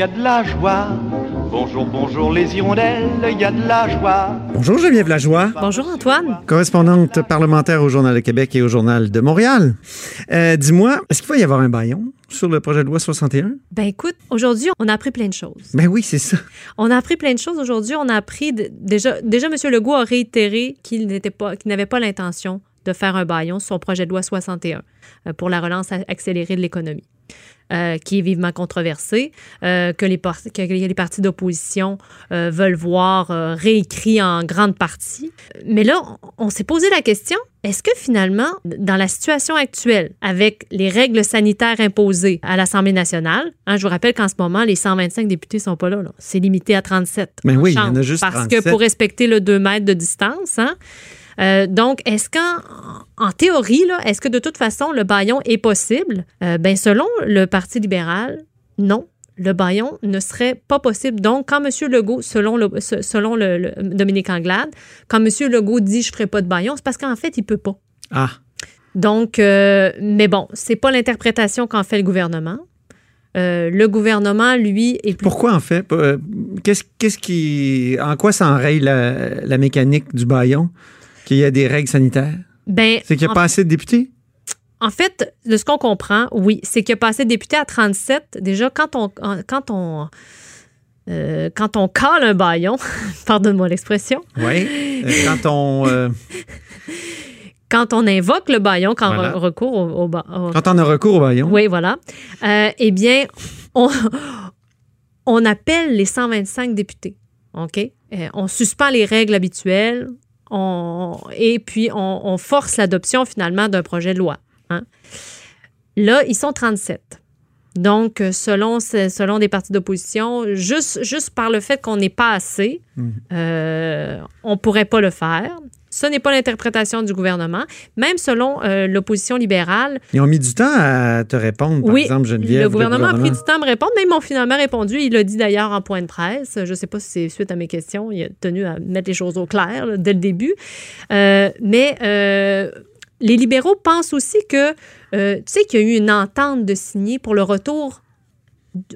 y a de la joie. Bonjour, bonjour les hirondelles, il y a de la joie. Bonjour Geneviève Lajoie. Bonjour Antoine. Correspondante parlementaire au Journal de Québec et au Journal de Montréal. Euh, Dis-moi, est-ce qu'il va y avoir un baillon sur le projet de loi 61? Ben écoute, aujourd'hui, on a appris plein de choses. Ben oui, c'est ça. On a appris plein de choses aujourd'hui. On a appris de- déjà, déjà M. Legault a réitéré qu'il n'était pas, qu'il n'avait pas l'intention de faire un baillon sur son projet de loi 61 euh, pour la relance accélérée de l'économie. Euh, qui est vivement controversé, euh, que, les que les partis d'opposition euh, veulent voir réécrit en grande partie. Mais là, on, s'est posé la question, est-ce que finalement, dans la situation actuelle, avec les règles sanitaires imposées à l'Assemblée nationale, hein, je vous rappelle qu'en ce moment, les 125 députés sont pas là, là. c'est limité à 37. Ben oui, il y en a juste Parce 37. que pour respecter le 2 mètres de distance, hein, euh, donc, est-ce qu'en en théorie, est-ce que de toute façon, le baillon est possible? Euh, ben, selon le Parti libéral, non. Le baillon ne serait pas possible. Donc, quand M. Legault, selon, le, se- selon le, le- Dominique Anglade, quand M. Legault dit je ne ferai pas de baillon, c'est parce qu'en fait, il ne peut pas. Ah, Donc, euh, mais bon, c'est pas l'interprétation qu'en fait le gouvernement. Euh, le gouvernement, lui, est plus pourquoi en fait? Qu'est-ce qu'est-ce qui. En quoi ça enraye la, la mécanique du baillon? Qu'il y a des règles sanitaires? Ben, C'est qu'il n'y a pas assez de députés? En fait, de ce qu'on comprend, oui, c'est qu'il a passé député à 37. Déjà, quand on, quand on, euh, quand on cale un baillon, pardonne-moi l'expression, Oui. Euh, quand on. euh, quand on invoque le baillon, quand Voilà. on recourt au, au quand on a recours au baillon. oui, voilà, eh bien, on, on appelle les 125 députés, OK? On suspend les règles habituelles on, et puis on, on force l'adoption finalement d'un projet de loi. hein. Là, ils sont 37. Donc, selon, selon des partis d'opposition, juste, juste par le fait qu'on n'est pas assez, Mhm. euh, on ne pourrait pas le faire. Ce n'est pas l'interprétation du gouvernement. Même selon euh, l'opposition libérale, Ils ont mis du temps à te répondre, par oui, exemple, Geneviève. le gouvernement a pris du temps à me répondre, mais ils m'ont finalement répondu. Il l'a dit d'ailleurs en point de presse. Je ne sais pas si c'est suite à mes questions. Il a tenu à mettre les choses au clair là, dès le début. Euh, mais euh, les libéraux pensent aussi que, tu sais, qu'il y a eu une entente de signer pour le retour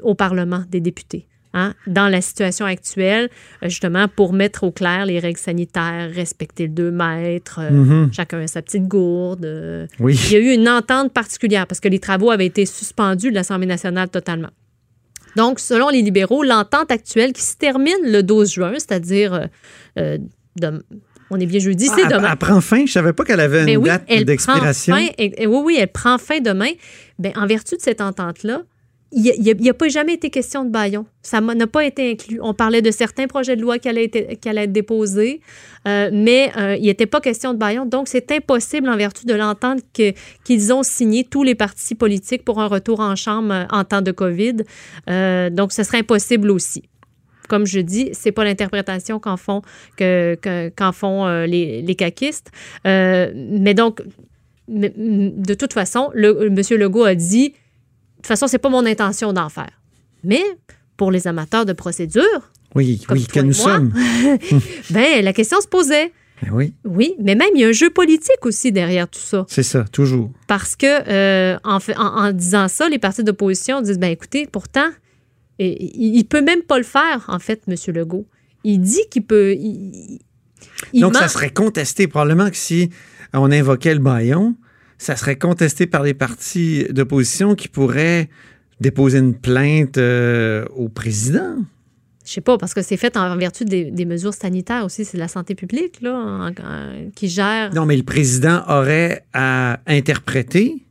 au Parlement des députés. Hein, dans la situation actuelle, euh, justement, pour mettre au clair les règles sanitaires, respecter le 2 mètres, euh, Mhm. chacun a sa petite gourde, euh, Oui. il y a eu une entente particulière parce que les travaux avaient été suspendus de l'Assemblée nationale totalement. Donc, selon les libéraux, l'entente actuelle qui se termine le 12 juin, c'est-à-dire, euh, on est bien jeudi, c'est Ah, demain. Elle prend fin? Je savais pas qu'elle avait une Mais oui, date elle prend d'expiration. oui, oui, elle prend fin demain. Ben, en vertu de cette entente-là, il n'y a, pas jamais été question de baillon. Ça n'a pas été inclus. On parlait de certains projets de loi qui allaient être, qui allaient être déposés, euh, mais euh, il n'était pas question de baillon. Donc, c'est impossible en vertu de l'entente qu'ils ont signée, tous les partis politiques, pour un retour en Chambre euh, en temps de COVID. Euh, donc, ce serait impossible aussi comme je dis, c'est pas l'interprétation qu'en font, que, font les, les caquistes. Mais donc, de toute façon, M. Legault a dit, toute façon, c'est pas mon intention d'en faire. Mais pour les amateurs de procédure, Oui, Comme oui, toi que et nous moi. sommes. ben la question se posait. Ben oui, Oui, mais même il y a un jeu politique aussi derrière tout ça. c'est ça, toujours. Parce que euh, en, fait- en, en disant ça, les partis d'opposition disent ben écoutez, pourtant, il, il peut même pas le faire en fait, M. Legault. Il dit qu'il peut. il- il Donc, ment. ça serait contesté. Probablement que si on invoquait le baillon, ça serait contesté par les partis d'opposition qui pourraient déposer une plainte euh, au président? Je sais pas, parce que c'est fait en vertu des, des mesures sanitaires aussi. C'est la santé publique là, en- en- qui gère. Non, mais le président aurait à interpréter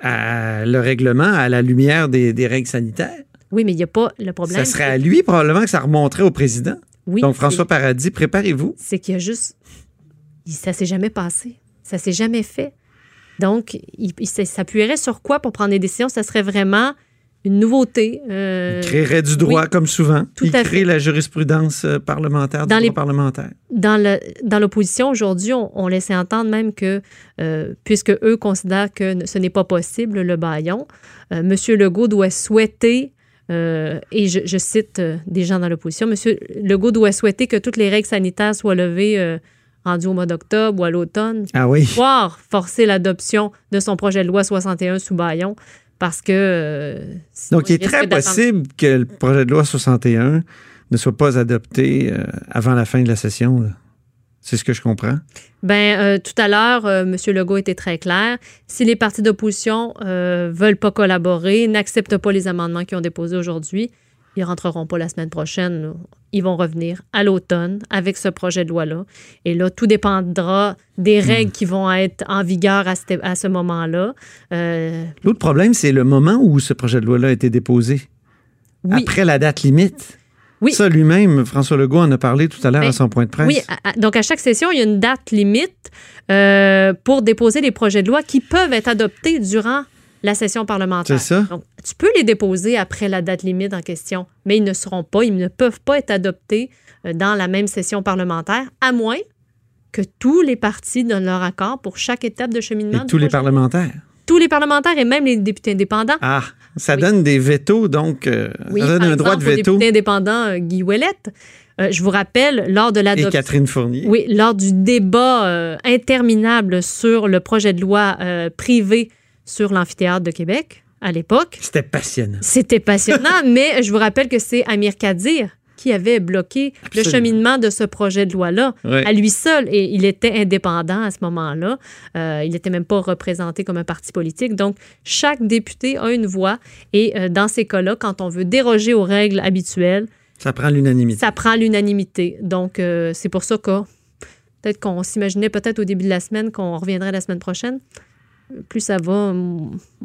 à le règlement à la lumière des, des règles sanitaires. Oui, mais il n'y a pas le problème. Ça serait à lui probablement que ça remonterait au président. Oui, Donc, François Paradis, préparez-vous. c'est qu'il y a juste. Ça s'est jamais passé. Ça s'est jamais fait. Donc, il, s'appuierait sur quoi pour prendre des décisions? Ça serait vraiment une nouveauté. euh, Il créerait du droit oui, comme souvent. tout il à crée fait. la jurisprudence euh, parlementaire, du Dans droit les- parlementaire. dans le dans l'opposition aujourd'hui, on, on laissait entendre même que euh, puisque eux considèrent que ce n'est pas possible le baillon, euh, Monsieur Legault doit souhaiter euh, et je, je cite euh, des gens dans l'opposition, Monsieur Legault doit souhaiter que toutes les règles sanitaires soient levées euh, rendues au mois d'octobre ou à l'automne, Ah oui. voire forcer l'adoption de son projet de loi 61 sous baillon. parce que. euh, sinon, Donc, il est très possible que le projet de loi 61 ne soit pas adopté euh, avant la fin de la session. là. C'est ce que je comprends. Ben, euh, tout à l'heure, euh, M. Legault était très clair. Si les partis d'opposition euh, veulent pas collaborer, n'acceptent pas les amendements qu'ils ont déposés aujourd'hui, ils rentreront pas la semaine prochaine. Ils vont revenir à l'automne avec ce projet de loi-là. Et là, tout dépendra des règles qui vont être en vigueur à ce, à ce moment-là. Euh, L'autre problème, c'est le moment où ce projet de loi-là a été déposé. oui, Après la date limite. Oui. Ça, lui-même, François Legault en a parlé tout à l'heure Ben, à son point de presse. Oui, à- à- donc à chaque session, il y a une date limite euh, pour déposer les projets de loi qui peuvent être adoptés durant la session parlementaire. C'est ça. Donc, tu peux les déposer après la date limite en question, mais ils ne seront pas, ils ne peuvent pas être adoptés euh, dans la même session parlementaire, à moins que tous les partis donnent leur accord pour chaque étape de cheminement. Et tous les projet parlementaires. Tous les parlementaires et même les députés indépendants. Ah, ça Oui. donne des vétos, donc euh, Oui, ça donne par un droit de veto. député indépendant euh, Guy Ouellette. Euh, je vous rappelle, lors de Et l'adoption Catherine Fournier. Oui, lors du débat interminable sur le projet de loi privé sur l'amphithéâtre de Québec à l'époque. C'était passionnant. C'était passionnant, mais je vous rappelle que c'est Amir Kadir qui avait bloqué le cheminement de ce projet de loi-là à lui seul. Et il était indépendant à ce moment-là. Euh, il n'était même pas représenté comme un parti politique. Donc, chaque député a une voix. Et euh, dans ces cas-là, quand on veut déroger aux règles habituelles, Ça prend l'unanimité. ça prend l'unanimité. Donc, euh, c'est pour ça que peut-être qu'on s'imaginait peut-être au début de la semaine qu'on reviendrait la semaine prochaine. Plus ça va,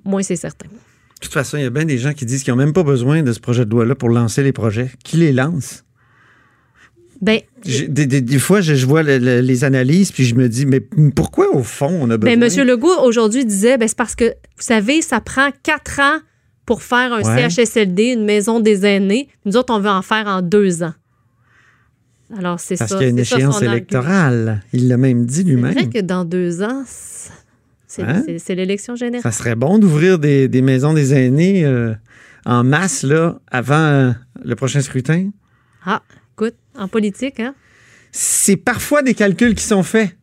moins c'est certain. De toute façon, il y a bien des gens qui disent qu'ils n'ont même pas besoin de ce projet de loi-là pour lancer les projets. Qui les lance? Ben, Des, des- des fois, je, je vois le- le- les analyses, puis je me dis, mais pourquoi au fond on a besoin? ben M. Legault aujourd'hui disait, ben, c'est parce que, vous savez, ça prend quatre ans pour faire un Ouais. CHSLD, une maison des aînés. Nous autres, on veut en faire en deux ans. Alors, c'est ça. Parce qu'il y a une c'est ça échéance argument. électorale. Il l'a même dit C'est lui-même. vrai que dans deux ans, c'est Hein? c'est- l'élection générale. Ça serait bon d'ouvrir des, des maisons des aînés euh, en masse là, avant euh, le prochain scrutin? Ah, écoute, en politique, hein? C'est parfois des calculs qui sont faits.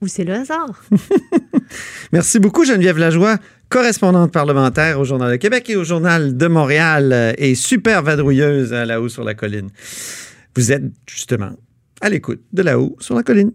Ou c'est le hasard? Merci beaucoup, Geneviève Lajoie, correspondante parlementaire au Journal de Québec et au Journal de Montréal euh, et super vadrouilleuse à La Haut sur la colline. Vous êtes justement à l'écoute de La Haut sur la colline.